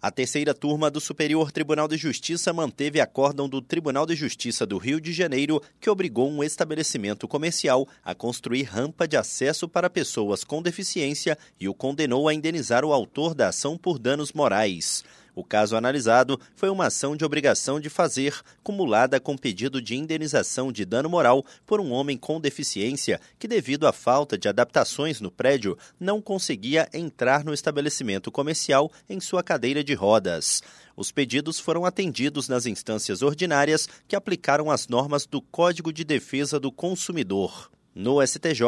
A terceira turma do Superior Tribunal de Justiça manteve acórdão do Tribunal de Justiça do Rio de Janeiro que obrigou um estabelecimento comercial a construir rampa de acesso para pessoas com deficiência e o condenou a indenizar o autor da ação por danos morais. O caso analisado foi uma ação de obrigação de fazer, cumulada com pedido de indenização de dano moral por um homem com deficiência que, devido à falta de adaptações no prédio, não conseguia entrar no estabelecimento comercial em sua cadeira de rodas. Os pedidos foram atendidos nas instâncias ordinárias que aplicaram as normas do Código de Defesa do Consumidor. No STJ,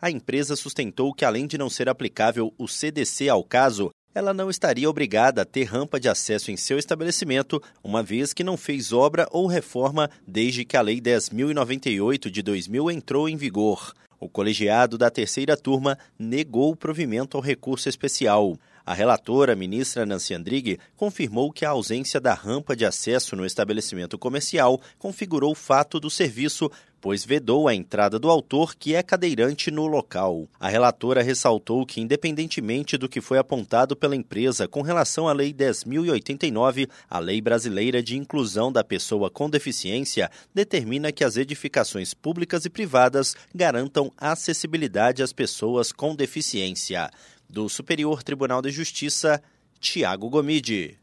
a empresa sustentou que, além de não ser aplicável o CDC ao caso, ela não estaria obrigada a ter rampa de acesso em seu estabelecimento, uma vez que não fez obra ou reforma desde que a Lei 10.098 de 2000 entrou em vigor. O colegiado da terceira turma negou o provimento ao recurso especial. A relatora, ministra Nancy Andrighi, confirmou que a ausência da rampa de acesso no estabelecimento comercial configurou o fato do serviço, pois vedou a entrada do autor, que é cadeirante, no local. A relatora ressaltou que, independentemente do que foi apontado pela empresa com relação à Lei 10.089, a Lei Brasileira de Inclusão da Pessoa com Deficiência determina que as edificações públicas e privadas garantam acessibilidade às pessoas com deficiência do Superior Tribunal de Justiça, Tiago Gomide.